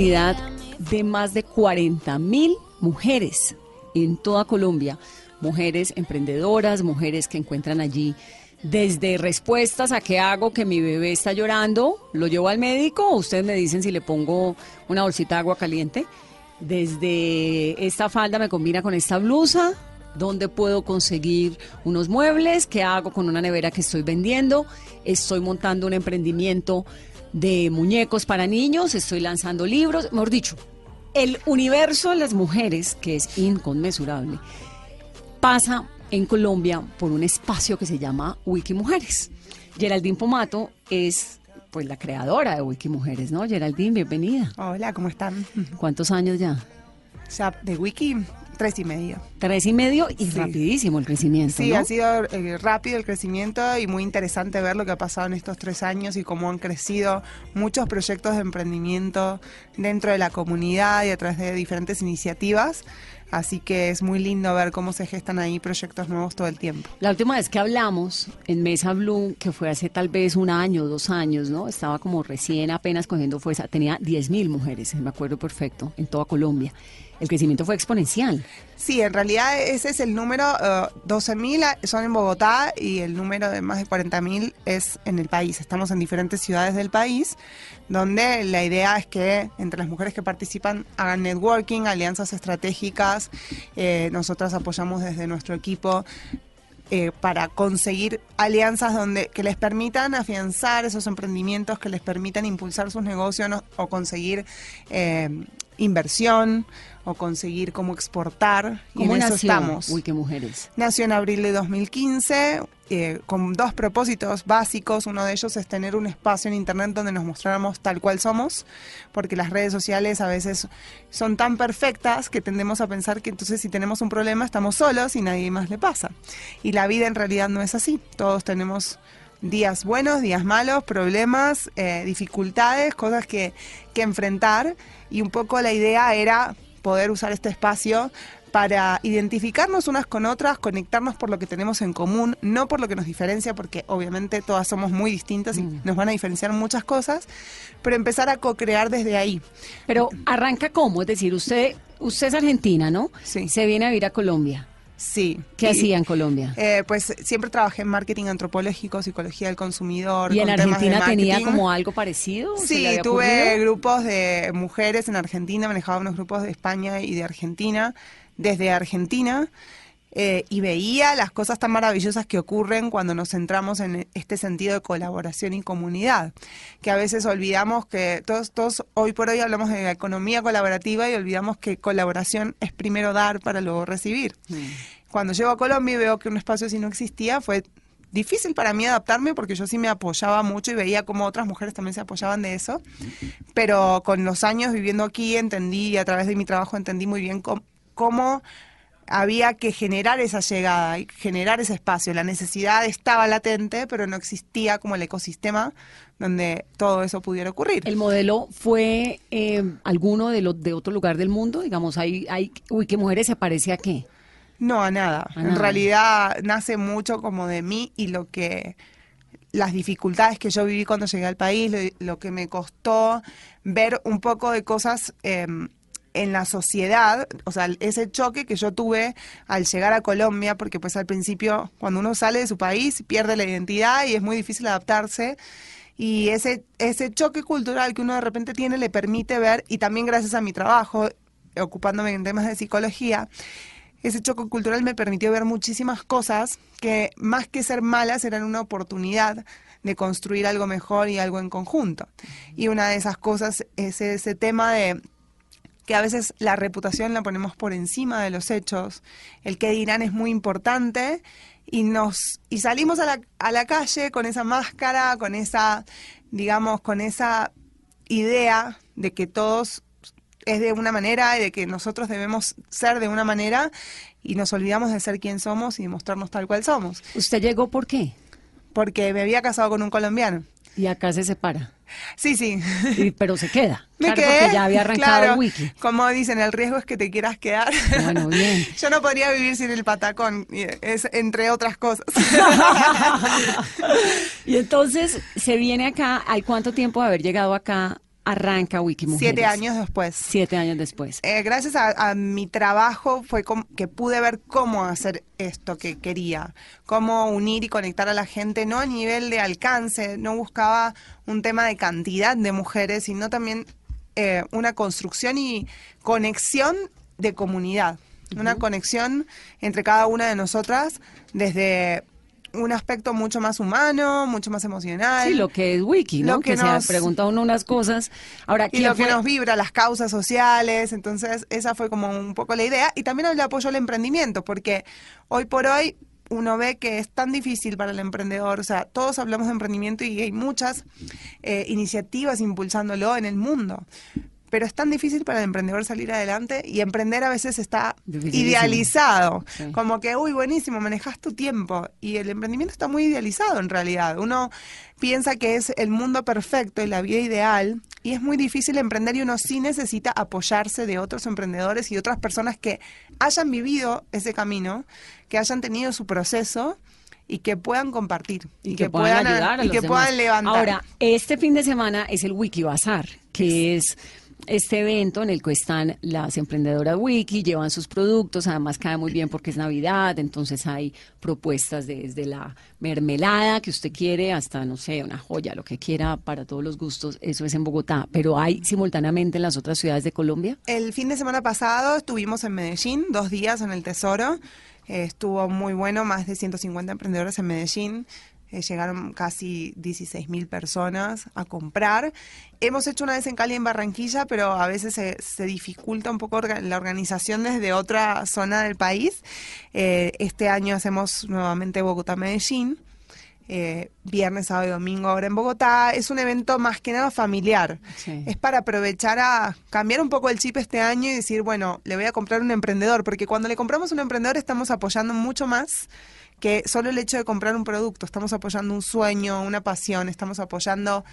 De más de 40 mil mujeres en toda Colombia. Mujeres emprendedoras, mujeres que encuentran allí desde respuestas a qué hago que mi bebé está llorando, lo llevo al médico, ustedes me dicen si le pongo una bolsita de agua caliente. Desde esta falda me combina con esta blusa, dónde puedo conseguir unos muebles, qué hago con una nevera que estoy vendiendo, estoy montando un emprendimiento de muñecos para niños, estoy lanzando libros, mejor dicho, el universo de las mujeres, que es inconmensurable, pasa en Colombia por un espacio que se llama Wikimujeres. Geraldine Pomato es pues la creadora de Wikimujeres, ¿no? Geraldine, bienvenida. Hola, ¿cómo están? ¿Cuántos años ya? Ya de Wiki, tres y medio. Tres y medio y Sí. rapidísimo el crecimiento, Sí, ¿no? ha sido eh, rápido el crecimiento y muy interesante ver lo que ha pasado en estos tres años y cómo han crecido muchos proyectos de emprendimiento dentro de la comunidad y a través de diferentes iniciativas. Así que es muy lindo ver cómo se gestan ahí proyectos nuevos todo el tiempo. La última vez que hablamos en Mesa Blue, que fue hace tal vez un año, dos años, ¿no? Estaba como recién apenas cogiendo fuerza. Tenía 10 mil mujeres, me acuerdo perfecto, en toda Colombia. El crecimiento fue exponencial. Sí, en realidad ese es el número, eh, 12.000 son en Bogotá y el número de más de 40.000 es en el país. Estamos en diferentes ciudades del país, donde la idea es que entre las mujeres que participan hagan networking, alianzas estratégicas. Eh, nosotras apoyamos desde nuestro equipo eh, para conseguir alianzas donde que les permitan afianzar esos emprendimientos, que les permitan impulsar sus negocios o conseguir eh, inversión o conseguir cómo exportar. Y ¿Cómo en eso nació estamos. Wikimujeres? Nació en abril de 2015 eh, con dos propósitos básicos. Uno de ellos es tener un espacio en Internet donde nos mostráramos tal cual somos, porque las redes sociales a veces son tan perfectas que tendemos a pensar que entonces si tenemos un problema estamos solos y nadie más le pasa. Y la vida en realidad no es así. Todos tenemos días buenos, días malos, problemas, eh, dificultades, cosas que, que enfrentar. Y un poco la idea era poder usar este espacio para identificarnos unas con otras, conectarnos por lo que tenemos en común, no por lo que nos diferencia, porque obviamente todas somos muy distintas y nos van a diferenciar muchas cosas, pero empezar a co-crear desde ahí. Pero arranca cómo, es decir, usted, usted es argentina, ¿no? Sí. Se viene a vivir a Colombia. Sí. ¿Qué Y, hacía en Colombia? eh, pues siempre trabajé en marketing antropológico, psicología del consumidor. ¿Y en con Argentina tenía como algo parecido? ¿Se le Sí, tuve ocurrido? grupos de mujeres en Argentina, manejaba unos grupos de España y de Argentina, desde Argentina, eh, y veía las cosas tan maravillosas que ocurren cuando nos centramos en este sentido de colaboración y comunidad, que a veces olvidamos que todos, todos hoy por hoy hablamos de la economía colaborativa y olvidamos que colaboración es primero dar para luego recibir. Cuando llego a Colombia y veo que un espacio así no existía, fue difícil para mí adaptarme porque yo sí me apoyaba mucho y veía cómo otras mujeres también se apoyaban de eso. Pero con los años viviendo aquí entendí y a través de mi trabajo entendí muy bien cómo, cómo había que generar esa llegada y generar ese espacio. La necesidad estaba latente, pero no existía como el ecosistema donde todo eso pudiera ocurrir. ¿El modelo fue eh, alguno de, lo, de otro lugar del mundo? Digamos, hay, hay, uy, ¿qué mujeres se parece a qué? No, a nada. A en nada. realidad nace mucho como de mí y lo que las dificultades que yo viví cuando llegué al país, lo, lo que me costó ver un poco de cosas eh, en la sociedad, o sea, ese choque que yo tuve al llegar a Colombia, porque pues al principio cuando uno sale de su país pierde la identidad y es muy difícil adaptarse. Y ese, ese choque cultural que uno de repente tiene le permite ver, y también gracias a mi trabajo, ocupándome en temas de psicología, ese choque cultural me permitió ver muchísimas cosas que más que ser malas eran una oportunidad de construir algo mejor y algo en conjunto. Y una de esas cosas es ese tema de que a veces la reputación la ponemos por encima de los hechos, el que dirán es muy importante y nos y salimos a la, a la calle con esa máscara, con esa digamos, con esa idea de que todos es de una manera y de que nosotros debemos ser de una manera y nos olvidamos de ser quien somos y de mostrarnos tal cual somos. ¿Usted llegó por qué? Porque me había casado con un colombiano. Y acá se separa. Sí, sí. Y- pero se queda. Me Claro, quedé. porque ya había arrancado claro. el wiki. Como dicen, el riesgo es que te quieras quedar. Bueno, bien. Yo no podría vivir sin el patacón, es entre otras cosas. Y entonces se viene acá. ¿Hay cuánto tiempo de haber llegado acá? Arranca Wiki Mujeres. Siete años después. Siete años después. Eh, gracias a, a mi trabajo fue que pude ver cómo hacer esto que quería, cómo unir y conectar a la gente, no a nivel de alcance, no buscaba un tema de cantidad de mujeres, sino también eh, una construcción y conexión de comunidad, una conexión entre cada una de nosotras desde un aspecto mucho más humano, mucho más emocional. Sí, lo que es Wiki, ¿no? Lo que que nos- se pregunta uno unas cosas. Ahora, y ¿quién lo que nos vibra, las causas sociales. Entonces, esa fue como un poco la idea. Y también el apoyo al emprendimiento, porque hoy por hoy uno ve que es tan difícil para el emprendedor. O sea, todos hablamos de emprendimiento y hay muchas eh, iniciativas impulsándolo en el mundo. Pero es tan difícil para el emprendedor salir adelante y emprender a veces está idealizado. Sí. Como que, uy, buenísimo, manejas tu tiempo. Y el emprendimiento está muy idealizado en realidad. Uno piensa que es el mundo perfecto y la vida ideal. Y es muy difícil emprender y uno sí necesita apoyarse de otros emprendedores y otras personas que hayan vivido ese camino, que hayan tenido su proceso y que puedan compartir. y que, puedan, ayudar a y los que demás. puedan levantar. Ahora, este fin de semana es el Wiki Bazar, que es este evento en el que están las emprendedoras Wiki, llevan sus productos, además cae muy bien porque es Navidad, entonces hay propuestas desde la mermelada que usted quiere hasta, no sé, una joya, lo que quiera para todos los gustos, eso es en Bogotá, pero hay simultáneamente en las otras ciudades de Colombia. El fin de semana pasado estuvimos en Medellín, dos días en el Tesoro. Eh, estuvo muy bueno, más de 150 emprendedores en Medellín. Eh, llegaron casi 16 mil personas a comprar. Hemos hecho una vez en Cali, en Barranquilla, pero a veces se, se dificulta un poco orga- la organización desde otra zona del país. Eh, este año hacemos nuevamente Bogotá-Medellín. Eh, viernes, sábado y domingo ahora en Bogotá. Es un evento más que nada familiar. Sí. Es para aprovechar a cambiar un poco el chip este año y decir, bueno, le voy a comprar un emprendedor, porque cuando le compramos un emprendedor estamos apoyando mucho más que solo el hecho de comprar un producto. Estamos apoyando un sueño, una pasión, estamos apoyando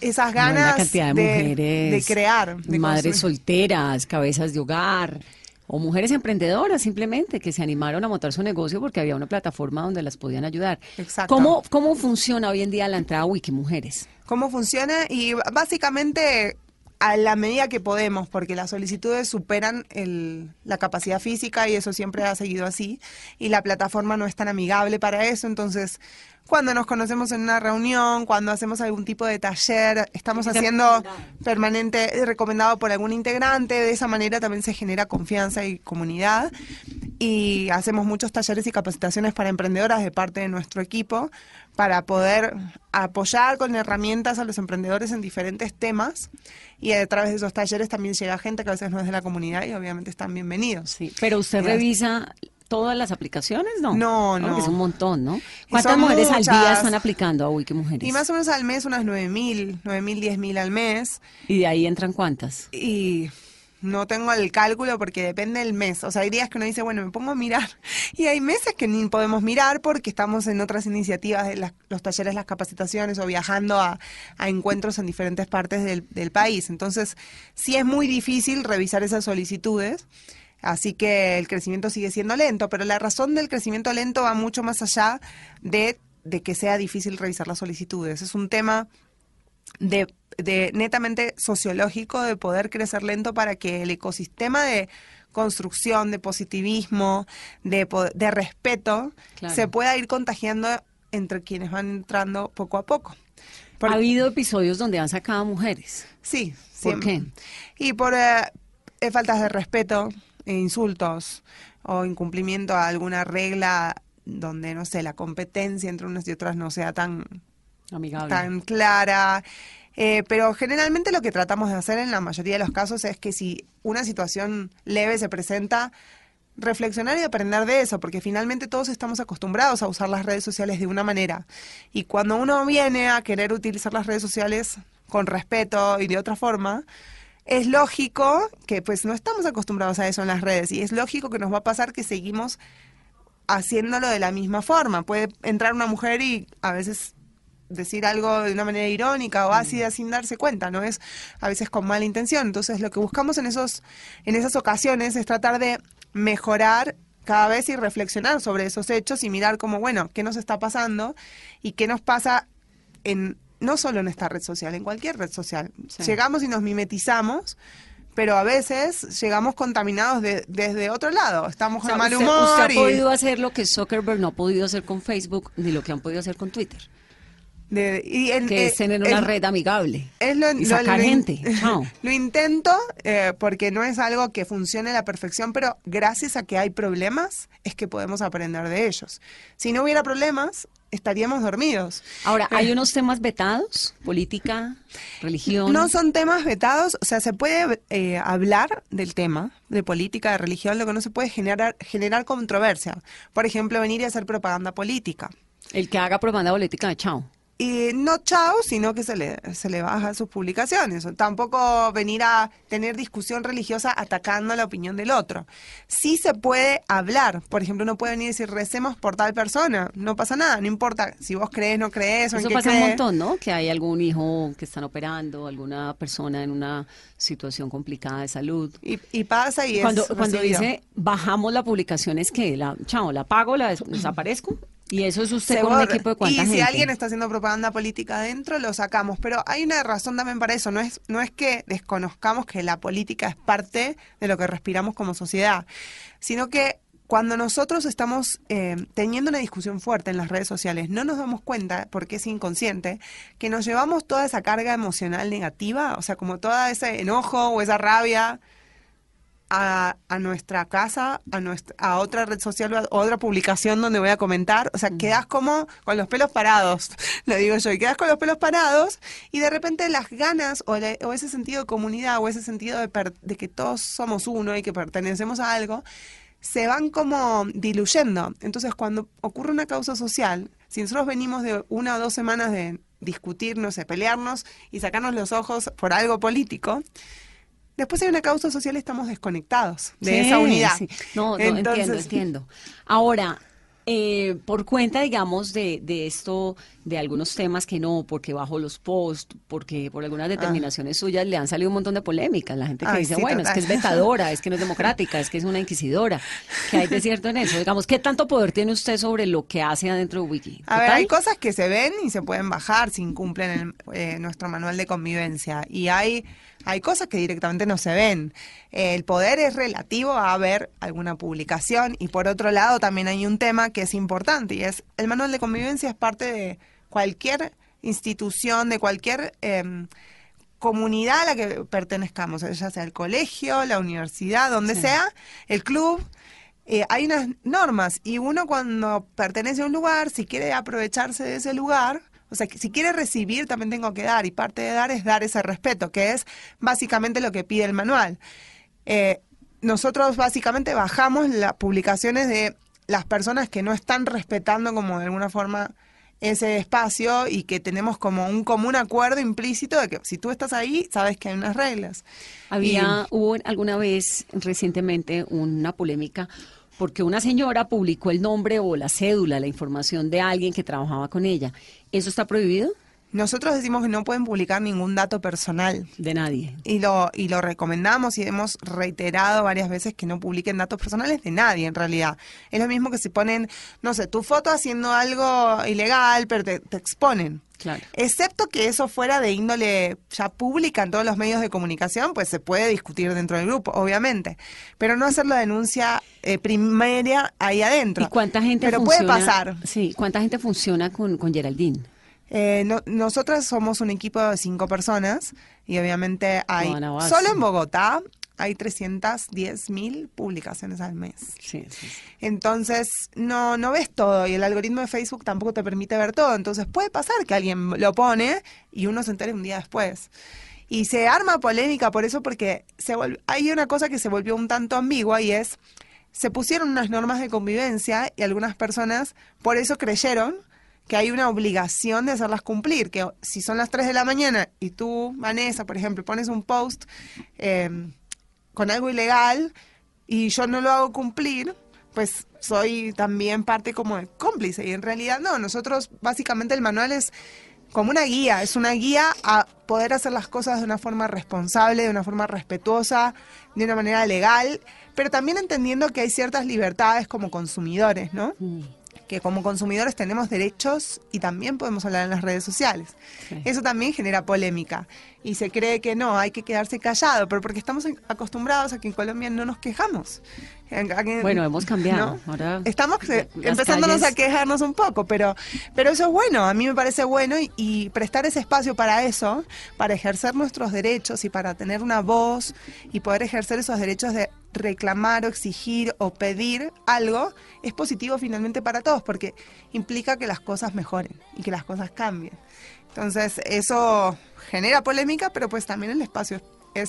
esas ganas una cantidad de, mujeres, de crear, de madres solteras, cabezas de hogar o mujeres emprendedoras simplemente que se animaron a montar su negocio porque había una plataforma donde las podían ayudar. Exacto. ¿Cómo, cómo funciona hoy en día la entrada a Wiki Mujeres? cómo funciona y básicamente a la medida que podemos, porque las solicitudes superan el- la capacidad física y eso siempre ha seguido así, y la plataforma no es tan amigable para eso, entonces cuando nos conocemos en una reunión, cuando hacemos algún tipo de taller, estamos haciendo permanente, recomendado por algún integrante, de esa manera también se genera confianza y comunidad, y hacemos muchos talleres y capacitaciones para emprendedoras de parte de nuestro equipo para poder apoyar con herramientas a los emprendedores en diferentes temas y a través de esos talleres también llega gente que a veces no es de la comunidad y obviamente están bienvenidos. Sí, pero usted Gracias. revisa todas las aplicaciones, ¿no? No, no. Porque es un montón, ¿no? ¿Cuántas mujeres al día están aplicando a Wiki Mujeres? Y más o menos al mes unas 9.000, 9.000, 10.000 al mes Y de ahí entran cuántas? y no tengo el cálculo porque depende del mes. O sea, hay días que uno dice, bueno, me pongo a mirar. Y hay meses que ni podemos mirar porque estamos en otras iniciativas de las- los talleres, las capacitaciones o viajando a, a encuentros en diferentes partes del, del país. Entonces, sí es muy difícil revisar esas solicitudes. Así que el crecimiento sigue siendo lento, pero la razón del crecimiento lento va mucho más allá de, de que sea difícil revisar las solicitudes. Es un tema de, de netamente sociológico de poder crecer lento para que el ecosistema de construcción, de positivismo, de, de respeto, Claro. se pueda ir contagiando entre quienes van entrando poco a poco. Ha habido episodios donde han sacado mujeres. Sí, ¿Por siempre. Y por eh, eh, faltas de respeto, eh, insultos o incumplimiento a alguna regla donde, no sé, la competencia entre unas y otras no sea tan, Amigable. tan clara. Eh, pero generalmente lo que tratamos de hacer en la mayoría de los casos es que si una situación leve se presenta, reflexionar y aprender de eso, porque finalmente todos estamos acostumbrados a usar las redes sociales de una manera. Y cuando uno viene a querer utilizar las redes sociales con respeto y de otra forma, es lógico que pues no estamos acostumbrados a eso en las redes y es lógico que nos va a pasar que seguimos haciéndolo de la misma forma. Puede entrar una mujer y a veces decir algo de una manera irónica o ácida sin darse cuenta, no es a veces con mala intención. Entonces, lo que buscamos en esos en esas ocasiones es tratar de mejorar cada vez y reflexionar sobre esos hechos y mirar como, bueno, qué nos está pasando y qué nos pasa en no solo en esta red social, en cualquier red social. Sí. Llegamos y nos mimetizamos, pero a veces llegamos contaminados de- desde otro lado. Estamos O con mal humor usted ha y- podido hacer lo que Zuckerberg no ha podido hacer con Facebook ni lo que han podido hacer con Twitter, de- y el- que eh, es tener una el- red amigable Es lo, y lo- sacar lo gente. Lo intento eh, porque no es algo que funcione a la perfección, pero gracias a que hay problemas es que podemos aprender de ellos. Si no hubiera problemas, estaríamos dormidos. Ahora, ¿hay Eh, unos temas vetados? ¿Política? ¿Religión? No son temas vetados, o sea, se puede eh, hablar del tema, de política, de religión, lo que no se puede generar, generar controversia. Por ejemplo, venir y hacer propaganda política. El que haga propaganda política, chao. Y no chao, sino que se le, se le baja sus publicaciones. Tampoco venir a tener discusión religiosa atacando la opinión del otro. Sí se puede hablar. Por ejemplo, uno puede venir y decir, recemos por tal persona. No pasa nada, no importa si vos crees, no crees o en Eso qué pasa un montón, ¿no? Que hay algún hijo que están operando, alguna persona en una situación complicada de salud. Y, y pasa y Cuando, es cuando recibido. dice bajamos la publicación es que la chao, la apago, la des- desaparezco y eso es usted con un equipo de cuánta y si gente. alguien está haciendo propaganda política adentro, lo sacamos. Pero hay una razón también para eso. No es, no es que desconozcamos que la política es parte de lo que respiramos como sociedad, sino que cuando nosotros estamos eh, teniendo una discusión fuerte en las redes sociales, no nos damos cuenta, porque es inconsciente, que nos llevamos toda esa carga emocional negativa, o sea, como todo ese enojo o esa rabia a, a nuestra casa, a nuestra, a otra red social o a otra publicación donde voy a comentar. O sea, quedas como con los pelos parados, lo digo yo, y quedas con los pelos parados y de repente las ganas o, la- o ese sentido de comunidad o ese sentido de, per- de que todos somos uno y que pertenecemos a algo, se van como diluyendo. Entonces, cuando ocurre una causa social, si nosotros venimos de una o dos semanas de discutirnos, de pelearnos y sacarnos los ojos por algo político, después hay una causa social y estamos desconectados de Sí, esa unidad. sí. No, no, Entonces- entiendo, entiendo. Ahora, eh, por cuenta, digamos, de, de esto, de algunos temas que no, porque bajo los posts, porque por algunas determinaciones suyas le han salido un montón de polémicas. La gente que Ay, dice, sí, bueno, es que es vetadora, es que no es democrática, es que es una inquisidora. ¿Qué hay de cierto en eso? Digamos, ¿qué tanto poder tiene usted sobre lo que hace adentro de Wiki? A ver, ¿Total? hay cosas que se ven y se pueden bajar si incumplen el- eh, nuestro manual de convivencia. Y hay, hay cosas que directamente no se ven. Eh, el poder es relativo a ver alguna publicación. Y por otro lado, también hay un tema que es importante y es el manual de convivencia es parte de cualquier institución, de cualquier em, comunidad a la que pertenezcamos, ya sea el colegio, la universidad, donde Sí. sea, el club. eh, hay unas normas y uno cuando pertenece a un lugar, si quiere aprovecharse de ese lugar, o sea, que si quiere recibir, también tengo que dar y parte de dar es dar ese respeto, que es básicamente lo que pide el manual. Eh, nosotros básicamente bajamos las publicaciones de las personas que no están respetando como de alguna forma ese espacio y que tenemos como un común acuerdo implícito de que si tú estás ahí, sabes que hay unas reglas. Había, hubo alguna vez recientemente una polémica porque una señora publicó el nombre o la cédula, la información de alguien que trabajaba con ella. ¿Eso está prohibido? Nosotros decimos que no pueden publicar ningún dato personal. De nadie. Y lo, y lo recomendamos y hemos reiterado varias veces que no publiquen datos personales de nadie en realidad. Es lo mismo que si ponen, no sé, tu foto haciendo algo ilegal, pero te, te exponen. Claro. Excepto que eso fuera de índole ya pública en todos los medios de comunicación, pues se puede discutir dentro del grupo, obviamente. Pero no hacer la denuncia eh, primaria ahí adentro. ¿Y cuánta gente Pero funciona? puede pasar. Sí, ¿cuánta gente funciona con, con Geraldine? Eh, no- nosotras somos un equipo de cinco personas y obviamente hay solo en Bogotá hay 310 mil publicaciones al mes. Sí, sí, sí. Entonces, no, no ves todo y el algoritmo de Facebook tampoco te permite ver todo. Entonces, puede pasar que alguien lo pone y uno se entere un día después. Y se arma polémica por eso porque se hay una cosa que se volvió un tanto ambigua y es, se pusieron unas normas de convivencia y algunas personas por eso creyeron que hay una obligación de hacerlas cumplir, que si son las 3 de la mañana y tú, Vanessa, por ejemplo, pones un post eh, con algo ilegal y yo no lo hago cumplir, pues soy también parte como de cómplice. Y en realidad no, nosotros básicamente el manual es como una guía, es una guía a poder hacer las cosas de una forma responsable, de una forma respetuosa, de una manera legal, pero también entendiendo que hay ciertas libertades como consumidores, ¿no? Que como consumidores tenemos derechos y también podemos hablar en las redes sociales. Sí. Eso también genera polémica y se cree que no, hay que quedarse callado, pero porque estamos acostumbrados a que en Colombia no nos quejamos. Bueno, hemos cambiado. ¿no? Ahora Estamos eh, empezándonos calles- a quejarnos un poco, pero, pero eso es bueno, a mí me parece bueno y, y prestar ese espacio para eso, para ejercer nuestros derechos y para tener una voz y poder ejercer esos derechos de reclamar o exigir o pedir algo, es positivo finalmente para todos, porque implica que las cosas mejoren y que las cosas cambien. Entonces, eso genera polémica, pero pues también el espacio es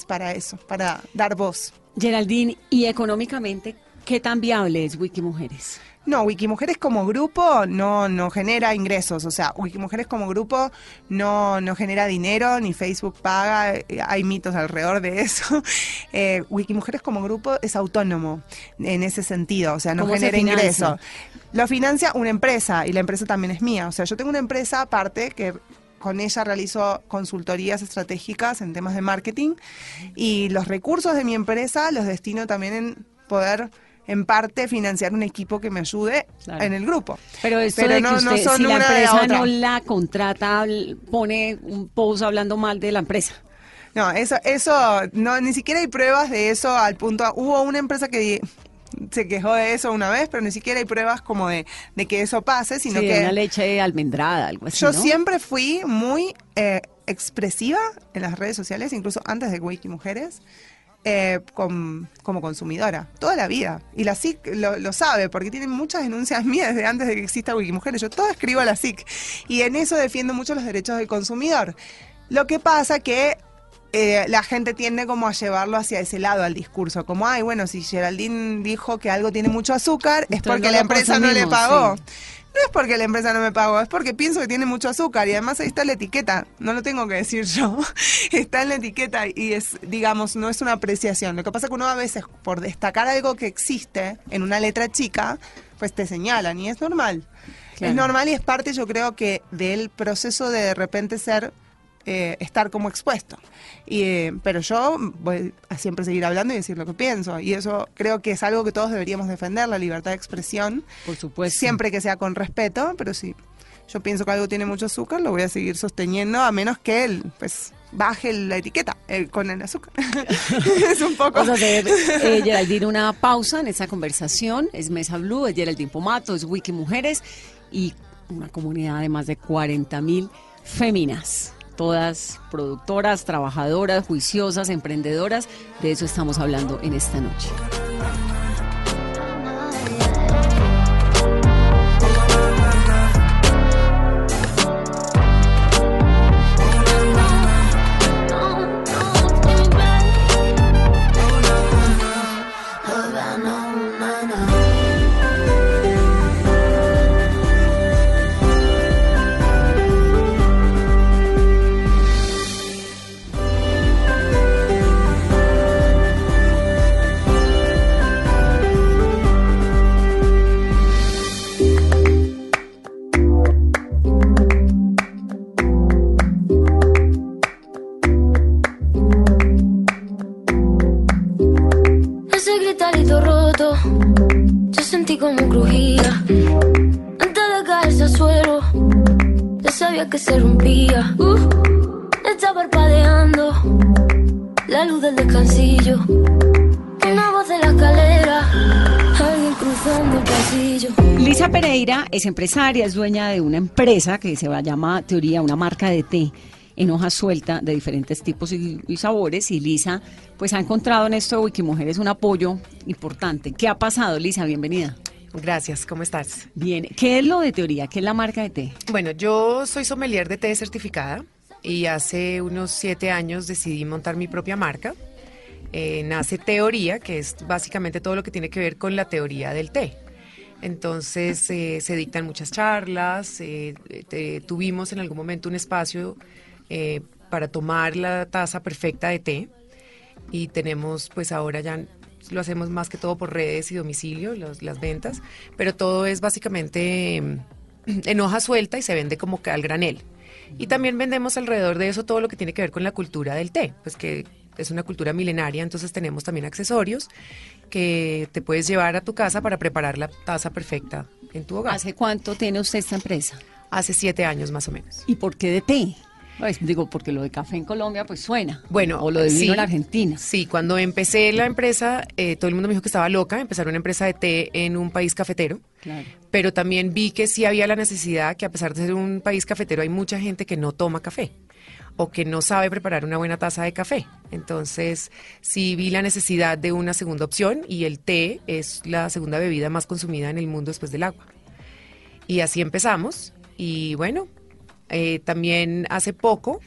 para eso, para dar voz. Geraldine, y económicamente, ¿qué tan viable es Wikimujeres? No, Wikimujeres como grupo no, no genera ingresos, o sea, Wikimujeres como grupo no, no genera dinero, ni Facebook paga, eh, hay mitos alrededor de eso. Eh, Wikimujeres como grupo es autónomo en ese sentido, o sea, no ¿Cómo se genera financia? ingreso. Lo financia una empresa y la empresa también es mía, o sea, yo tengo una empresa aparte que con ella realizo consultorías estratégicas en temas de marketing y los recursos de mi empresa los destino también en poder en parte financiar un equipo que me ayude Claro. en el grupo. Pero esto Pero de no- que no usted, son si la una de la empresa no la contrata, pone un post hablando mal de la empresa. No, eso, eso, no, ni siquiera hay pruebas de eso al punto. Hubo una empresa que se quejó de eso una vez, pero ni siquiera hay pruebas como de, de que eso pase, sino sí, que una leche almendrada, algo así, yo ¿no? siempre fui muy eh, expresiva en las redes sociales, incluso antes de Wiki Mujeres. eh, con- como consumidora, toda la vida. Y la SIC lo, lo sabe, porque tienen muchas denuncias mías desde antes de que exista Wikimujeres. Yo todo escribo a la SIC. Y en eso defiendo mucho los derechos del consumidor. Lo que pasa que eh, la gente tiende como a llevarlo hacia ese lado al discurso, como, ay, bueno, si Geraldine dijo que algo tiene mucho azúcar, es Entonces porque la empresa no le pagó. sí. No es porque la empresa no me pagó, es porque pienso que tiene mucho azúcar y además ahí está la etiqueta, no lo tengo que decir yo, está en la etiqueta y es, digamos, no es una apreciación. Lo que pasa es que uno a veces, por destacar algo que existe en una letra chica, pues te señalan y es normal. Claro. Es normal y es parte, yo creo que, del proceso de de repente ser, eh, estar como expuesto. Y, eh, pero yo voy a siempre seguir hablando y decir lo que pienso. Y eso creo que es algo que todos deberíamos defender, la libertad de expresión Por supuesto. siempre que sea con respeto, pero si yo pienso que algo tiene mucho azúcar, lo voy a seguir sosteniendo a menos que él, pues, baje la etiqueta eh, con el azúcar. es un poco... Vamos a hacer, eh, Geraldine, una pausa en esta conversación. Es Mesa Blue, es Geraldine Pomato, es Wiki Mujeres y una comunidad de más de 40 mil féminas. Todas productoras, trabajadoras, juiciosas, emprendedoras. De eso estamos hablando en esta noche. Es empresaria, es dueña de una empresa que se va llama Teoría, una marca de té. en hoja suelta de diferentes tipos y, y sabores. Y Lisa, pues ha encontrado en esto de Wikimujeres un apoyo importante. ¿Qué ha pasado, Lisa? Bienvenida. Gracias, ¿cómo estás? Bien, ¿qué es lo de teoría? ¿Qué es la marca de té? Bueno, yo soy sommelier de té certificada y hace unos siete años decidí montar mi propia marca. Eh, nace Teoría, que es básicamente todo lo que tiene que ver con la teoría del té. Entonces eh, se dictan muchas charlas, eh, tuvimos en algún momento un espacio eh, para tomar la taza perfecta de té y tenemos pues ahora ya lo hacemos más que todo por redes y domicilio, los- las ventas, pero todo es básicamente mm, en hoja suelta y se vende como que al granel. Y también vendemos alrededor de eso todo lo que tiene que ver con la cultura del té, pues que es una cultura milenaria, entonces tenemos también accesorios que te puedes llevar a tu casa para preparar la taza perfecta en tu hogar. ¿Hace cuánto tiene usted esta empresa? Hace siete años más o menos. ¿Y por qué de té? Pues, digo, porque lo de café en Colombia pues suena. Bueno, o lo de vino sí. en Argentina. Sí, cuando empecé la empresa, eh, todo el mundo me dijo que estaba loca, empezar una empresa de té en un país cafetero. Claro. Pero también vi que sí había la necesidad, que a pesar de ser un país cafetero, hay mucha gente que no toma café o que no sabe preparar una buena taza de café. Entonces, sí vi la necesidad de una segunda opción y el té es la segunda bebida más consumida en el mundo después del agua. Y así empezamos. Y bueno, eh, también hace poco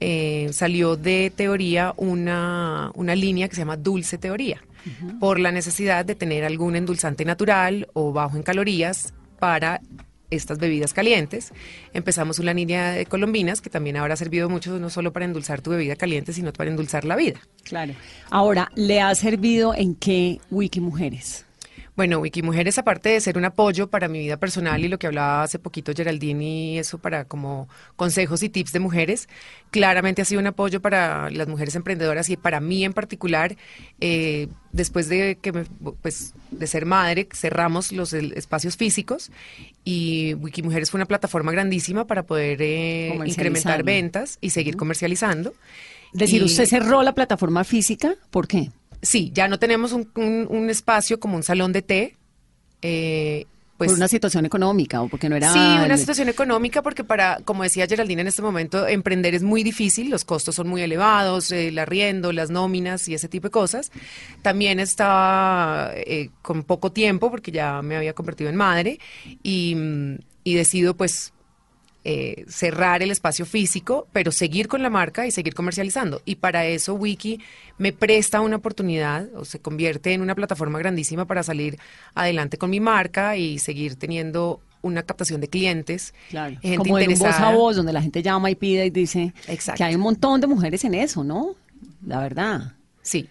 eh, salió de teoría una, una línea que se llama Dulce Teoría, por la necesidad de tener algún endulzante natural o bajo en calorías para estas bebidas calientes. Empezamos una línea de colombinas que también habrá servido mucho no solo para endulzar tu bebida caliente, sino para endulzar la vida. Claro. Ahora, ¿le ha servido en qué Wikimujeres? Bueno, Wikimujeres, aparte de ser un apoyo para mi vida personal y lo que hablaba hace poquito Geraldine y eso para como consejos y tips de mujeres, claramente ha sido un apoyo para las mujeres emprendedoras y para mí en particular, eh, después de que me- pues de ser madre, cerramos los espacios físicos y Wikimujeres fue una plataforma grandísima para poder eh, incrementar ventas y seguir comercializando. Es decir, Y- usted cerró la plataforma física, ¿por qué? Sí, ya no tenemos un, un- un espacio como un salón de té. eh, pues, por una situación económica o porque no era... Sí, una situación económica porque para, como decía Geraldine en este momento, emprender es muy difícil, los costos son muy elevados, el arriendo, las nóminas y ese tipo de cosas. También estaba eh, con poco tiempo porque ya me había convertido en madre y, y decido pues eh, cerrar el espacio físico, pero seguir con la marca y seguir comercializando. Y para eso Wiki me presta una oportunidad o se convierte en una plataforma grandísima para salir adelante con mi marca y seguir teniendo una captación de clientes. Claro. gente Como un voz a voz, donde la gente llama y pide y dice Exacto. que hay un montón de mujeres en eso, ¿no? La verdad. Sí,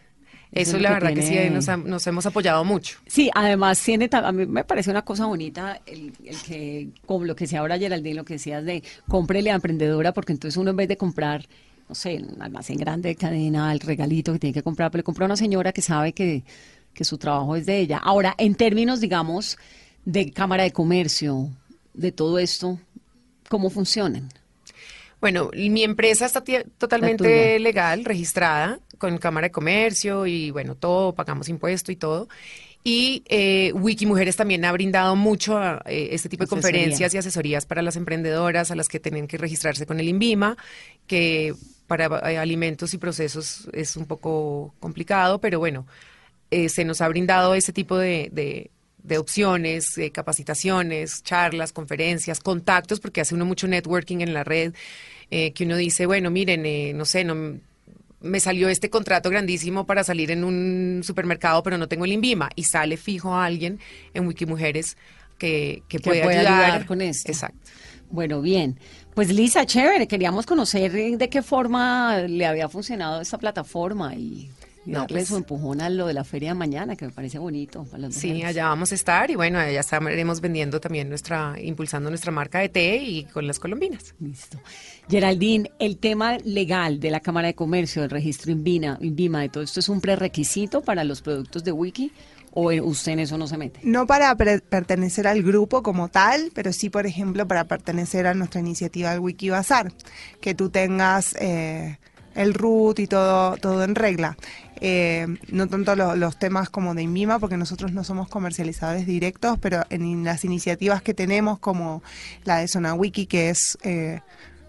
Eso eso, es la que verdad que sí nos, ha- nos hemos apoyado mucho. Sí, además tiene, a mí me parece una cosa bonita el, el que, como lo que decía ahora Geraldine, lo que decías de cómprele a emprendedora, porque entonces uno en vez de comprar, no sé, un almacén grande de cadena, el regalito que tiene que comprar, pero le compra a una señora que sabe que, que su trabajo es de ella. Ahora, en términos, digamos, de Cámara de Comercio, de todo esto, ¿cómo funcionan? Bueno, mi empresa está totalmente legal, registrada, con Cámara de Comercio y bueno, todo, pagamos impuesto y todo. Y eh, Wikimujeres también ha brindado mucho a, eh, este tipo de Asesoría. conferencias y asesorías para las emprendedoras, a las que tienen que registrarse con el INVIMA, que para eh, alimentos y procesos es un poco complicado, pero bueno, eh, se nos ha brindado ese tipo de, de- de opciones, eh, capacitaciones, charlas, conferencias, contactos, porque hace uno mucho networking en la red, eh, que uno dice, bueno, miren, eh, no sé, no me salió este contrato grandísimo para salir en un supermercado, pero no tengo el INVIMA, y sale fijo a alguien en Wikimujeres que, que, Que puede, puede ayudar. ayudar con esto. Exacto. Bueno, bien. Pues Lisa, chévere, queríamos conocer de qué forma le había funcionado esta plataforma y No, darle pues- su empujón a lo de la feria de mañana, que me parece bonito. Para las Sí, allá vamos a estar y bueno, allá estaremos vendiendo también nuestra, impulsando nuestra marca de té y con las colombinas. Listo. Geraldine, el tema legal de la Cámara de Comercio, del registro INVIMA, INVIMA, de todo esto es un prerequisito para los productos de Wiki o usted en eso no se mete. No para pertenecer al grupo como tal, pero sí, por ejemplo, para pertenecer a nuestra iniciativa del Wiki Bazar, que tú tengas eh, el root y todo, todo en regla. Eh, no tanto lo- los temas como de INVIMA, porque nosotros no somos comercializadores directos, pero en las iniciativas que tenemos, como la de Zona Wiki, que es eh,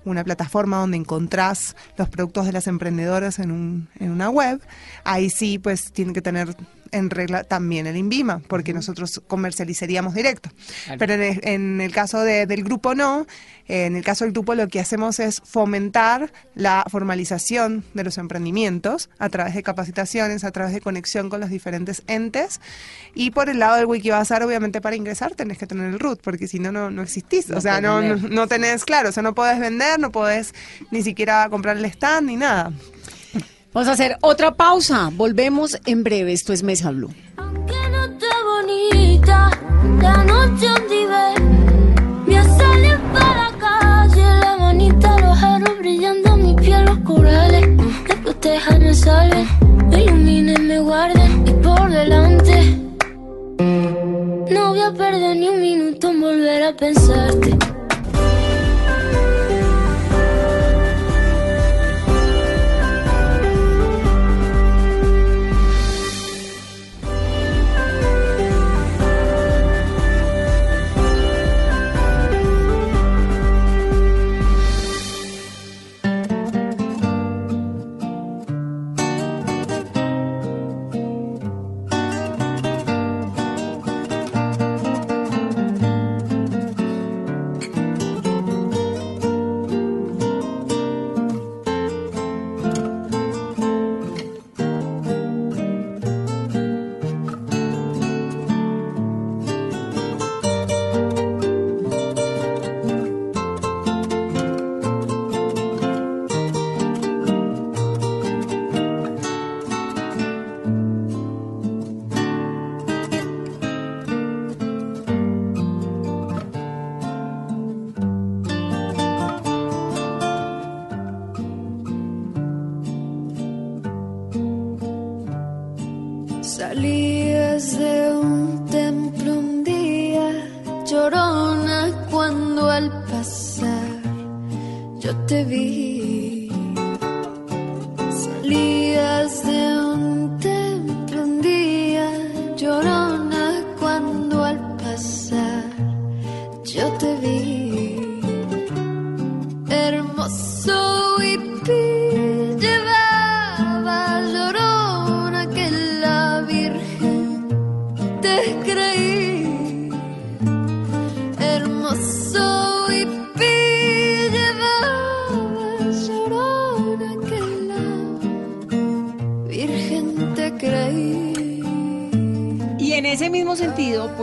una plataforma donde encontrás los productos de las emprendedoras en, un, en una web, ahí sí pues tiene que tener en regla también el INVIMA, porque nosotros comercializaríamos directo. Pero en el, en el caso de- del grupo no, eh, en el caso del grupo lo que hacemos es fomentar la formalización de los emprendimientos a través de capacitaciones, a través de conexión con los diferentes entes. Y por el lado del Wikibazar, obviamente para ingresar tenés que tener el root, porque si no, no, no existís. No o sea, no, no, no tenés, claro, o sea, no podés vender, no podés ni siquiera comprar el stand ni nada. Vamos a hacer otra pausa. Volvemos en breve. Esto es Mesa Blue. Aunque no esté bonita, la noche donde a salir para la calle, la manita, los aros brillando, mi piel, los corales, me protejan, me salven, me iluminen, me guarden y por delante. No voy a perder ni un minuto en volver a pensarte.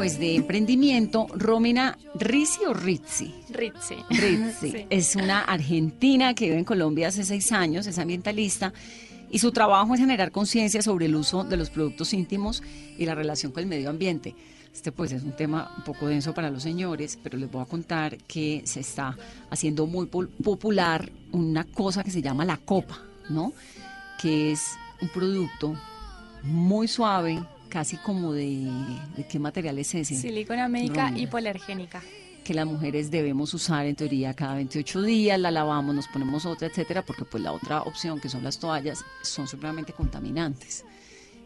Pues de emprendimiento, Romina Rizzi o Rizzi. Rizzi Sí. es una argentina que vive en Colombia hace seis años, es ambientalista y su trabajo es generar conciencia sobre el uso de los productos íntimos y la relación con el medio ambiente. Este pues es un tema un poco denso para los señores, pero les voy a contar que se está haciendo muy popular una cosa que se llama la copa, ¿no? Que es un producto muy suave, casi como de... ¿De qué material es ese? Silicona médica Romina. hipoalergénica. que las mujeres debemos usar en teoría cada 28 días, la lavamos, nos ponemos otra, etcétera, porque pues la otra opción que son las toallas son supremamente contaminantes.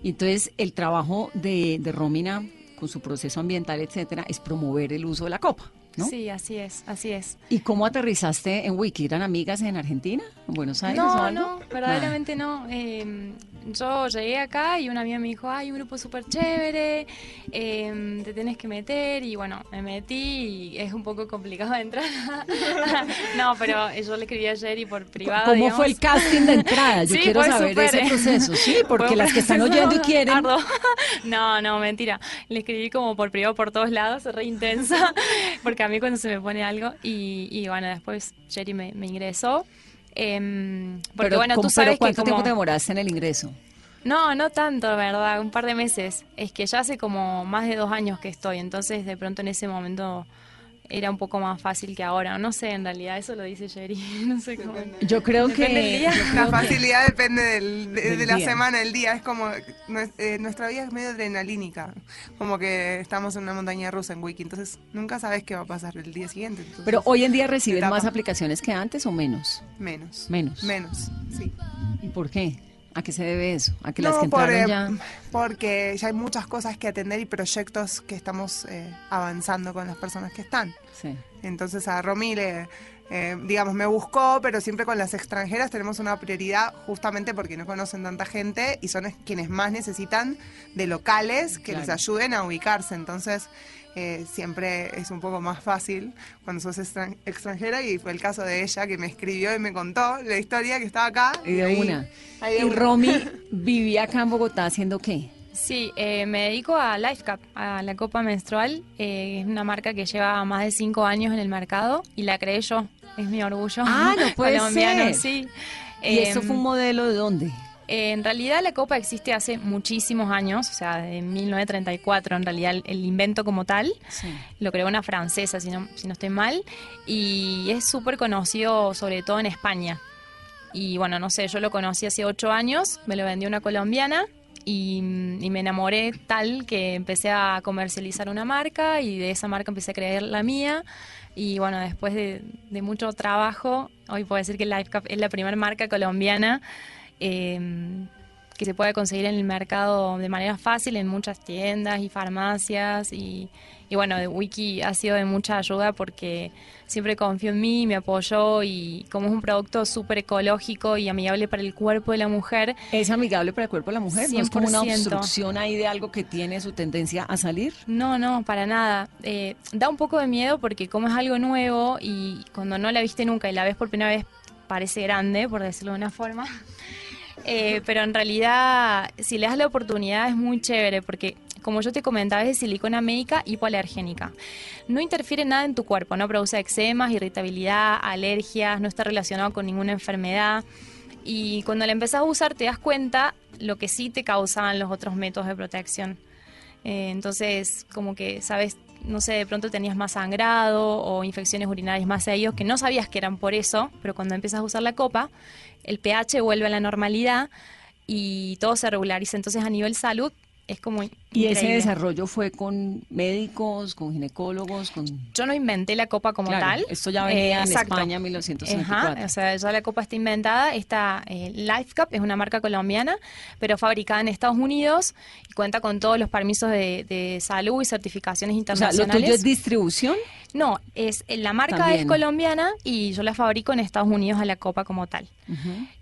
Y entonces el trabajo de, de Romina con su proceso ambiental, etcétera, es promover el uso de la copa, ¿no? Sí, así es, así es. ¿Y cómo aterrizaste en Wiki? ¿Eran amigas en Argentina? ¿En Buenos Aires o No, algo? no, verdaderamente no. Eh, yo llegué acá y una amiga me dijo, hay un grupo súper chévere, eh, te tenés que meter y bueno, me metí y es un poco complicado de entrar. no, pero yo le escribí ayer y por privado. ¿Cómo digamos. fue el casting de entrada? Yo Sí, quiero saber ese proceso, sí, porque las que están oyendo y quieren... No, no, mentira. Le escribí como por privado por todos lados, re intensa, porque a mí cuando se me pone algo y, y bueno, después Jerry me, me ingresó. em, porque pero, bueno, ¿cómo- tú sabes pero ¿cuánto que tiempo como... te demoraste en el ingreso? No, no tanto, ¿verdad? Un par de meses. Es que ya hace como más de dos años que estoy, entonces de pronto en ese momento era un poco más fácil que ahora. No sé, en realidad, eso lo dice Jerry. No sé cómo. Yo creo Depende que... del día. yo La que- facilidad depende del- de, Del de la día. semana, del día. Es como, eh, nuestra vida es medio adrenalínica. Como que estamos en una montaña rusa en Wiki, entonces nunca sabes qué va a pasar el día siguiente. entonces, Pero hoy en día reciben etapa. más aplicaciones que antes o menos. Menos. Menos. Menos, sí. ¿Y por qué? ¿A qué se debe eso? ¿A que las No, que por, entraron eh, ya? porque ya hay muchas cosas que atender y proyectos que estamos eh, avanzando con las personas que están. Sí. Entonces a Romy le, eh, digamos, me buscó, pero siempre con las extranjeras tenemos una prioridad justamente porque no conocen tanta gente y son es- quienes más necesitan de locales que les ayuden a ubicarse. Entonces, eh, siempre es un poco más fácil cuando sos extran- extranjera y fue el caso de ella que me escribió y me contó la historia que estaba acá. Y de ahí- una. ahí de Y una. Romy vivía acá en Bogotá haciendo qué? Sí, eh, me dedico a LifeCap, a la copa menstrual. Eh, es una marca que lleva más de cinco años en el mercado y la creé yo. Es mi orgullo. Ah, no puede colombiano, ser. sí. ¿Y Em, eso fue un modelo de dónde? Eh, En realidad la copa existe hace muchísimos años, o sea, de 1934 en realidad el, el invento como tal. Sí. Lo creó una francesa, si no, si no estoy mal, y es súper conocido sobre todo en España. Y bueno, no sé, yo lo conocí hace ocho años, me lo vendió una colombiana y, y me enamoré tal que empecé a comercializar una marca y de esa marca empecé a crear la mía. Y bueno, después de, de mucho trabajo, hoy puedo decir que LifeCap es la primera marca colombiana eh, que se puede conseguir en el mercado de manera fácil en muchas tiendas y farmacias. Y, y bueno, Wiki ha sido de mucha ayuda porque siempre confió en mí, me apoyó y como es un producto súper ecológico y amigable para el cuerpo de la mujer, ¿Es amigable para el cuerpo de la mujer? ¿No es como una 100%. obstrucción ahí de algo que tiene su tendencia a salir? No, no, para nada. Eh, da un poco de miedo porque como es algo nuevo y cuando no la viste nunca y la ves por primera vez parece grande, por decirlo de una forma. Eh, pero en realidad, si le das la oportunidad es muy chévere porque, como yo te comentaba, es de silicona médica hipoalergénica. No interfiere nada en tu cuerpo, no produce eczemas, irritabilidad, alergias, no está relacionado con ninguna enfermedad. Y cuando la empezás a usar te das cuenta lo que sí te causaban los otros métodos de protección. Eh, entonces, como que, sabes, no sé, de pronto tenías más sangrado o infecciones urinarias más seguidos que no sabías que eran por eso, pero cuando empiezas a usar la copa, el pH vuelve a la normalidad y todo se regulariza. Entonces, a nivel salud, es como. ¿Y ese desarrollo fue con médicos, con ginecólogos, con... Yo no inventé la copa como Claro, tal. esto ya venía en. España en 1964. Ajá, o sea, ya la copa está inventada. Esta eh, LifeCup es una marca colombiana, pero fabricada en Estados Unidos y cuenta con todos los permisos de, de salud y certificaciones O sea, internacionales. ¿lo tuyo es distribución? No, es la marca También. es colombiana y yo la fabrico en Estados Unidos a la copa como tal.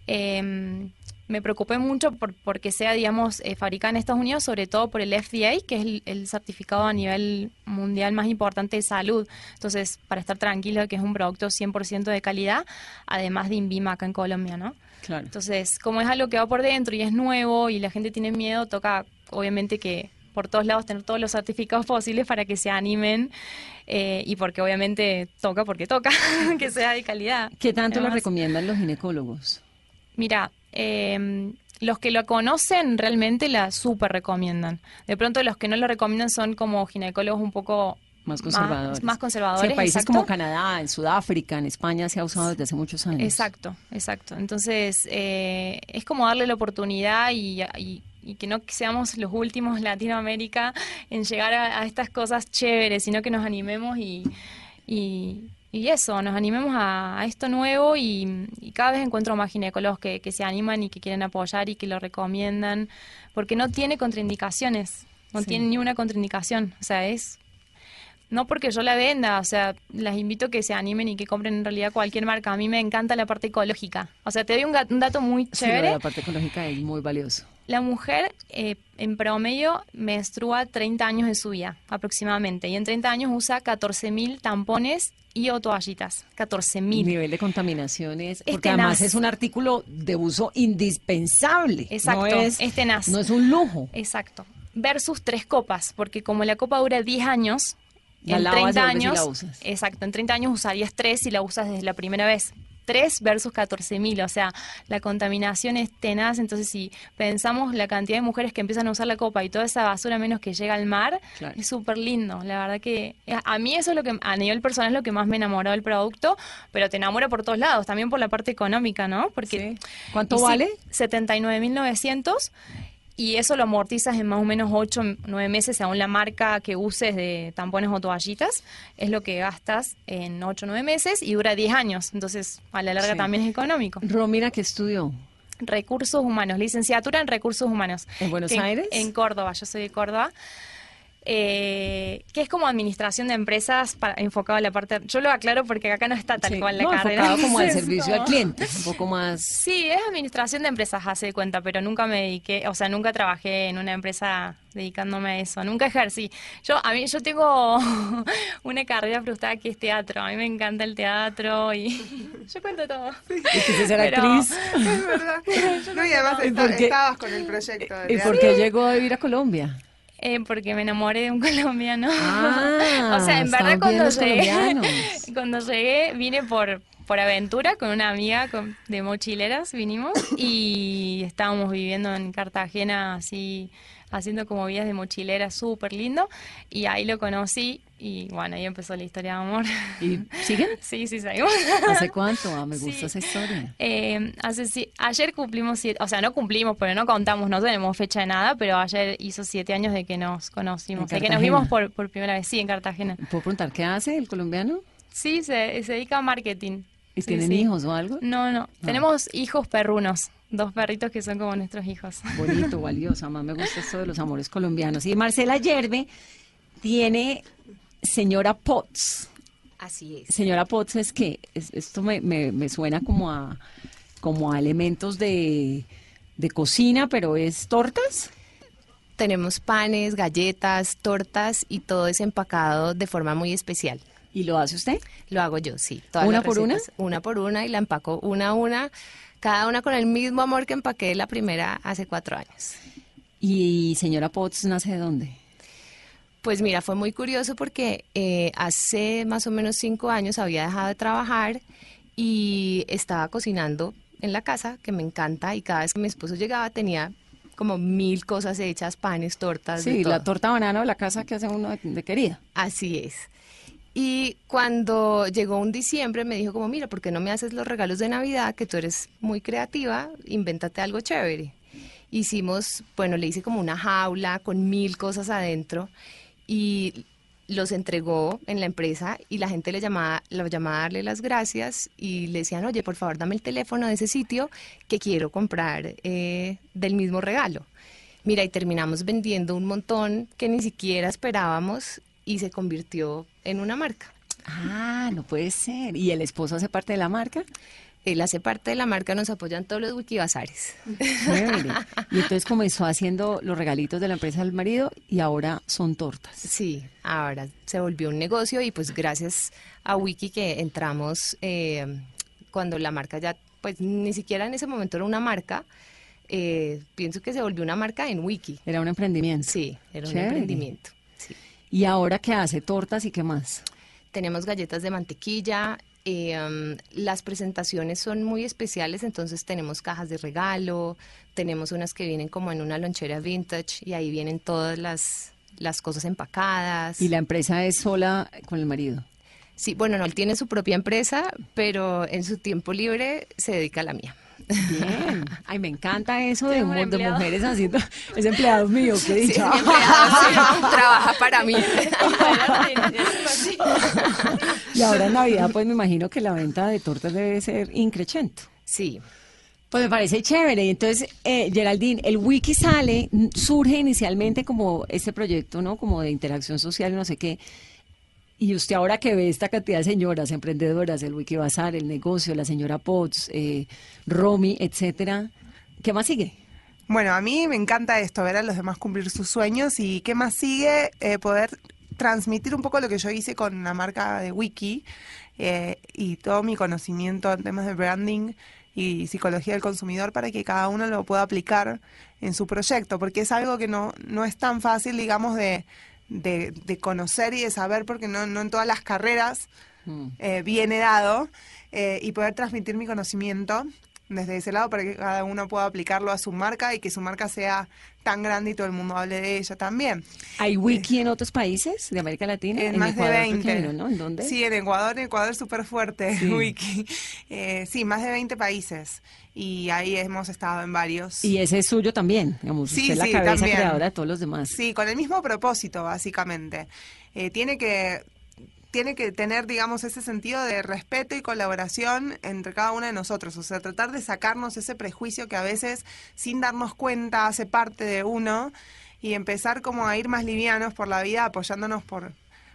Eh, me preocupé mucho por porque sea, digamos, eh, fabricada en Estados Unidos, sobre todo por el FDA, que es el, el certificado a nivel mundial más importante de salud. Entonces, para estar tranquilo de que es un producto 100% de calidad, además de Invima acá en Colombia, ¿no? Claro. Entonces, como es algo que va por dentro y es nuevo y la gente tiene miedo, toca obviamente que por todos lados tener todos los certificados posibles para que se animen eh, y porque obviamente toca porque toca, que sea de calidad. ¿Qué tanto lo recomiendan los ginecólogos? Mira, eh, los que lo conocen realmente la súper recomiendan. De pronto los que no lo recomiendan son como ginecólogos un poco Más conservadores. Más, conservadores. Sí, en países exacto. como Canadá, en Sudáfrica, en España se ha usado desde hace muchos años. Exacto, exacto. Entonces, eh, es como darle la oportunidad y, y- y que no seamos los últimos Latinoamérica en llegar a, a estas cosas chéveres, sino que nos animemos y, y, y eso, nos animemos a, a esto nuevo y, y cada vez encuentro más ginecólogos que, que se animan y que quieren apoyar y que lo recomiendan, porque no tiene contraindicaciones, no Sí. tiene ni una contraindicación, o sea, es no porque yo la venda, o sea, las invito a que se animen y que compren en realidad cualquier marca. A mí me encanta la parte ecológica. O sea, te doy un, un dato muy Sí, chévere. la parte ecológica es muy valioso. La mujer eh, en promedio menstrua 30 años de su vida aproximadamente y en 30 años usa 14.000 tampones y o toallitas. 14.000. Nivel de contaminaciones, Es porque además es un artículo de uso indispensable. Exacto, no es, es tenaz. No es un lujo. Exacto. Versus tres copas, porque como la copa dura 10 años, La en lavas y 30 vuelves y años, la usas. exacto, en 30 años usarías tres si la usas desde la primera vez. 3 versus 14.000, o sea, la contaminación es tenaz, entonces si pensamos la cantidad de mujeres que empiezan a usar la copa y toda esa basura menos que llega al mar, Claro. es súper lindo, la verdad que a a mí eso es lo que a nivel personal es lo que más me enamoró del producto, pero te enamora por todos lados, también por la parte económica, ¿no? Porque Sí. ¿Cuánto vale? 79.900 y eso lo amortizas en más o menos 8 9 meses según la marca que uses de tampones o toallitas. Es lo que gastas en 8 9 meses y dura 10 años. Entonces, a la larga Sí. también es económico. Romina, ¿qué estudió? Recursos humanos, licenciatura en recursos humanos. ¿En Buenos Que Aires? En Córdoba, yo soy de Córdoba. Eh, que es como administración de empresas para, enfocado a la parte. Yo lo aclaro porque acá no está tal Sí, cual la no, carrera. enfocado como al servicio al cliente, un poco más... Sí, es administración de empresas, hace de cuenta, pero nunca me dediqué, o sea, nunca trabajé en una empresa dedicándome a eso, nunca ejercí. Yo, a mí, yo tengo una carrera frustrada que es teatro, a mí me encanta el teatro y yo cuento todo. ¿Y quise ser Pero- actriz? Es verdad. No, y además estabas con el proyecto. de ¿Y por qué llegó a vivir a Colombia? Eh, porque me enamoré de un colombiano. Ah, o sea, en verdad cuando llegué, cuando llegué vine por por aventura con una amiga con- de mochileras vinimos y estábamos viviendo en Cartagena así haciendo como vidas de mochilera súper lindo y ahí lo conocí y bueno ahí empezó la historia de amor. ¿Y siguen? Sí, sí, seguimos. ¿Hace cuánto? Ah, me gusta Sí. esa historia. Eh, hace, si- ayer cumplimos siete, o sea, no cumplimos, pero no contamos, no tenemos fecha de nada, pero ayer hizo siete años de que nos conocimos, de que nos vimos por, por primera vez, sí, en Cartagena. ¿Puedo preguntar qué hace el colombiano? Sí, se, se dedica a marketing. ¿Y Sí, tienen sí. hijos o algo? No, no, tenemos hijos perrunos, dos perritos que son como nuestros hijos. Bonito, valioso. Además me gusta esto de los amores colombianos. Y Marcela Yerbe tiene señora Potts. Así es. Señora Potts es que es- esto me, me- me suena como a como a elementos de, de cocina, pero es tortas. Tenemos panes, galletas, tortas y todo es empacado de forma muy especial. ¿Y lo hace usted? Lo hago yo, sí. todas ¿Una las por una? Una por una y la empaco una a una, cada una con el mismo amor que empaqué la primera hace cuatro años. Y señora Potts nace de dónde? Pues mira, fue muy curioso porque eh, hace más o menos cinco años había dejado de trabajar y estaba cocinando en la casa, que me encanta, y cada vez que mi esposo llegaba tenía como mil cosas hechas, panes, tortas. de Sí, la torta banana de la casa que hace uno de, de querida. Así es. Y cuando llegó un diciembre me dijo como, mira, ¿por qué no me haces los regalos de Navidad? Que tú eres muy creativa, invéntate algo chévere. Hicimos, bueno, le hice como una jaula con mil cosas adentro y los entregó en la empresa y la gente le llamaba, lo llamaba a darle las gracias y le decían, oye, por favor, dame el teléfono de ese sitio que quiero comprar eh, del mismo regalo. Mira, y terminamos vendiendo un montón que ni siquiera esperábamos y se convirtió en una marca. Ah, no puede ser. ¿Y el esposo hace parte de la marca? Él hace parte de la marca, nos apoyan todos los wikibazares. Y entonces comenzó haciendo los regalitos de la empresa del marido y ahora son tortas. Sí, ahora se volvió un negocio y pues gracias a Wiki que entramos eh, cuando la marca ya, pues ni siquiera en ese momento era una marca, eh, pienso que se volvió una marca en Wiki. Era un emprendimiento. Sí, era un Chévere. emprendimiento. ¿Y ahora qué hace? ¿Tortas y qué más? Tenemos galletas de mantequilla. eh, um, las presentaciones son muy especiales, entonces tenemos cajas de regalo, tenemos unas que vienen como en una lonchera vintage y ahí vienen todas las, las cosas empacadas. ¿Y la empresa es sola con el marido? Sí, bueno, no, él tiene su propia empresa, pero en su tiempo libre se dedica a la mía. Bien. Ay, me encanta eso de, un de mujeres haciendo... Es empleado mío, qué empleado, sí, trabaja para mí. y ahora en Navidad, pues me imagino que la venta de tortas debe ser increchento. Sí, Pues me parece chévere. Y entonces, eh, Geraldine, el wiki sale, surge inicialmente como este proyecto, ¿no? Como de interacción social y no sé qué. Y usted ahora que ve esta cantidad de señoras emprendedoras, el Wiki Bazar, el negocio, la señora Potts, eh, Romy, etcétera, ¿qué más sigue? Bueno, a mí me encanta esto, ver a los demás cumplir sus sueños y qué más sigue, Eh, poder transmitir un poco lo que yo hice con la marca de Wiki eh, y todo mi conocimiento en temas de branding y psicología del consumidor para que cada uno lo pueda aplicar en su proyecto, porque es algo que no, no es tan fácil, digamos, de, de, de conocer y de saber, porque no, no en todas las carreras eh, viene dado, eh, y poder transmitir mi conocimiento desde ese lado para que cada uno pueda aplicarlo a su marca y que su marca sea tan grande y todo el mundo hable de ella también. ¿Hay wiki en otros países de América Latina? En, más Ecuador, de creo que 20. hay uno, ¿no? ¿En dónde? Sí, en Ecuador, en Ecuador súper fuerte, Sí. Wiki. Eh, sí, más de 20 países. Y ahí hemos estado en varios. Y ese es suyo también, digamos, Sí, usted es la cabeza también. creadora de todos los demás. Sí, con el mismo propósito, básicamente. Eh, tiene que tiene que tener, digamos, ese sentido de respeto y colaboración entre cada uno de nosotros. O sea, tratar de sacarnos ese prejuicio que a veces, sin darnos cuenta, hace parte de uno y empezar como a ir más livianos por la vida apoyándonos por,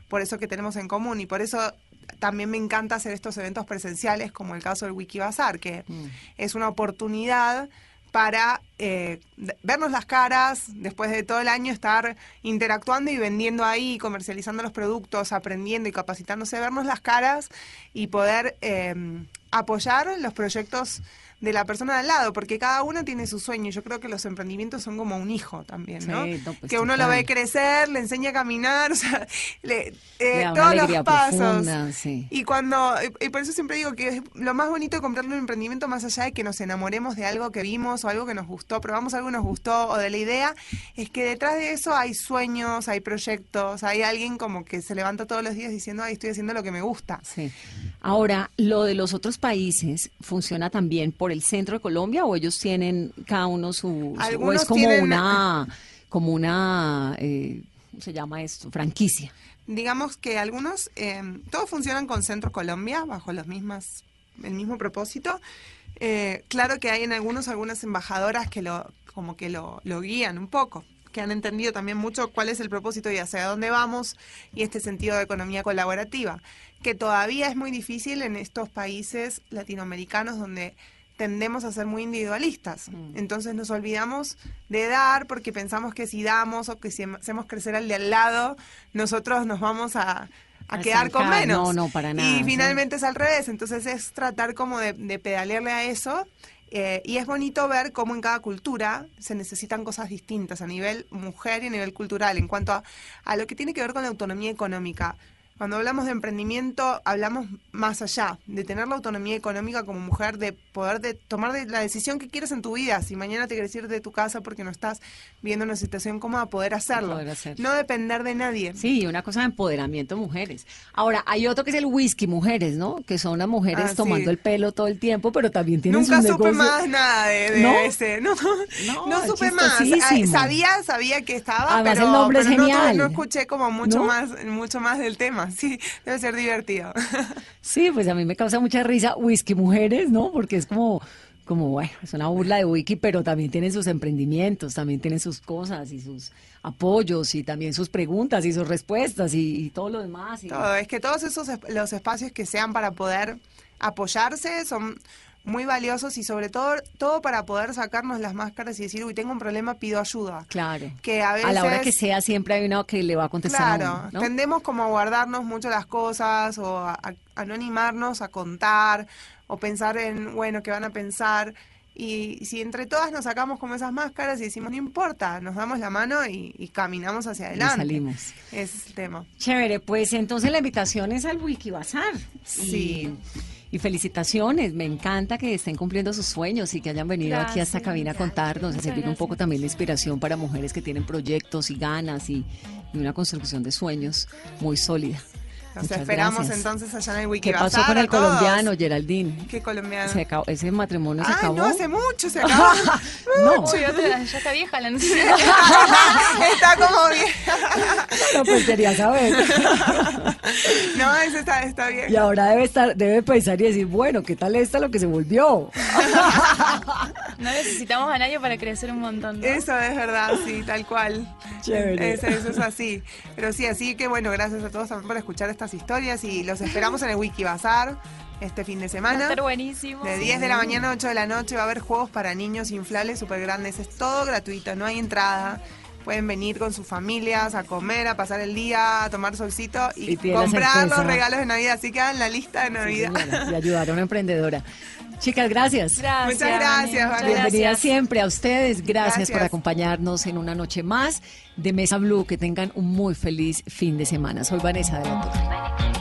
por eso que tenemos en común y por eso también me encanta hacer estos eventos presenciales como el caso del Wikibazar, que es una oportunidad para eh, vernos las caras, después de todo el año estar interactuando y vendiendo ahí, comercializando los productos, aprendiendo y capacitándose, vernos las caras y poder eh, apoyar los proyectos de la persona de al lado, porque cada uno tiene su sueño. Yo creo que los emprendimientos son como un hijo también, ¿no? Sí, no, pues que uno lo ve crecer, le enseña a caminar, o sea, le, eh, Le todos los pasos. profunda, sí. Y cuando, y- y por eso siempre digo que es lo más bonito de comprarle un emprendimiento, más allá de que nos enamoremos de algo que vimos o algo que nos gustó, probamos algo que nos gustó o de la idea, es que detrás de eso hay sueños, hay proyectos, hay alguien como que se levanta todos los días diciendo, ay, estoy haciendo lo que me gusta. Sí. Ahora, lo de los otros países funciona también por el centro de Colombia o ellos tienen cada uno su, o es como tienen- una como una eh, ¿cómo se llama esto? franquicia. Digamos que algunos, eh, todos funcionan con Centro Colombia, bajo los mismas, el mismo propósito. Eh, claro que hay en algunos algunas embajadoras que lo, como que lo, lo guían un poco, que han entendido también mucho cuál es el propósito y hacia dónde vamos y este sentido de economía colaborativa, que todavía es muy difícil en estos países latinoamericanos donde tendemos a ser muy individualistas. Entonces nos olvidamos de dar porque pensamos que si damos o que si hacemos crecer al de al lado, nosotros nos vamos a, a A quedar con menos. No, no, para nada, Y sí. finalmente es al revés. Entonces es tratar como de, de pedalearle a eso. eh, y es bonito ver cómo en cada cultura se necesitan cosas distintas a nivel mujer y a nivel cultural en cuanto a, a lo que tiene que ver con la autonomía económica. Cuando hablamos de emprendimiento, hablamos más allá, de tener la autonomía económica como mujer, de poder de tomar de- la decisión que quieres en tu vida. Si mañana te quieres ir de tu casa porque no estás viendo una situación cómoda, poder hacerlo. Poder hacerlo. No depender de nadie. Sí, una cosa de empoderamiento de mujeres. Ahora, hay otro que es el whisky mujeres, ¿no? Que son las mujeres Ah, sí. tomando el pelo todo el tiempo, pero también tienen Nunca su supe más nada de, de ¿No? ese. No, No, no, supe más. Sabía, sabía que estaba, Además, pero, el nombre es pero no tuve- genial. No, escuché como mucho ¿No? más, mucho más del tema. Sí, debe ser divertido. Sí, pues a mí me causa mucha risa whisky mujeres, ¿no? Porque es como, como bueno, es una burla de wiki, pero también tienen sus emprendimientos, también tienen sus cosas y sus apoyos y también sus preguntas y sus respuestas y, y todo lo demás. y- Todo, es que todos esos es- los espacios que sean para poder apoyarse son muy valiosos y sobre todo todo para poder sacarnos las máscaras y decir, uy, tengo un problema, pido ayuda. Claro. Que a veces la hora que sea siempre hay uno que le va a contestar. a Claro, uno, ¿no? tendemos como a guardarnos mucho las cosas o a, a- a no animarnos a contar o pensar en, bueno, qué van a pensar. Y si entre todas nos sacamos como esas máscaras y decimos, no importa, nos damos la mano y, y caminamos hacia Y adelante. salimos. Ese es el tema. Chévere, pues entonces la invitación es al Wikibazar. Sí. Y, y felicitaciones, me encanta que estén cumpliendo sus sueños y que hayan venido aquí a esta cabina a contarnos, a servir un poco también de inspiración para mujeres que tienen proyectos y ganas y, y una construcción de sueños muy sólida. Nos Muchas esperamos gracias. entonces allá en el ¿Qué Wikibazar. pasó con el todos. colombiano, Geraldine? ¿Qué colombiano? Se acabó- ese matrimonio se Ah, acabó. no, hace mucho se acabó. No, ya está vieja la noticia. No, pues quería saber. No, ese está, está bien. Y ahora debe estar, debe pensar y decir, bueno, ¿qué tal está lo que se volvió? No necesitamos a nadie para crecer un montón. ¿no? Eso es verdad, sí, tal cual. Chévere. Eso, eso es así. Pero sí, así que bueno, gracias a todos también por escuchar estas historias y los esperamos en el Wikibazar este fin de Va a semana. estar buenísimo. De 10 de la mañana a 8 de la noche va a haber juegos para niños inflables súper grandes. Es todo gratuito, no hay entrada. Pueden venir con sus familias a comer, a pasar el día, a tomar solcito y, comprar los regalos de Navidad. Así que hagan la lista de Sí, Navidad. señora, y ayudar a una emprendedora. Chicas, gracias. Gracias. Muchas gracias, muchas Bienvenida gracias. siempre a ustedes. Gracias, por acompañarnos en una noche más de Mesa Blue. Que tengan un muy feliz fin de semana. Soy Vanessa de la Torre.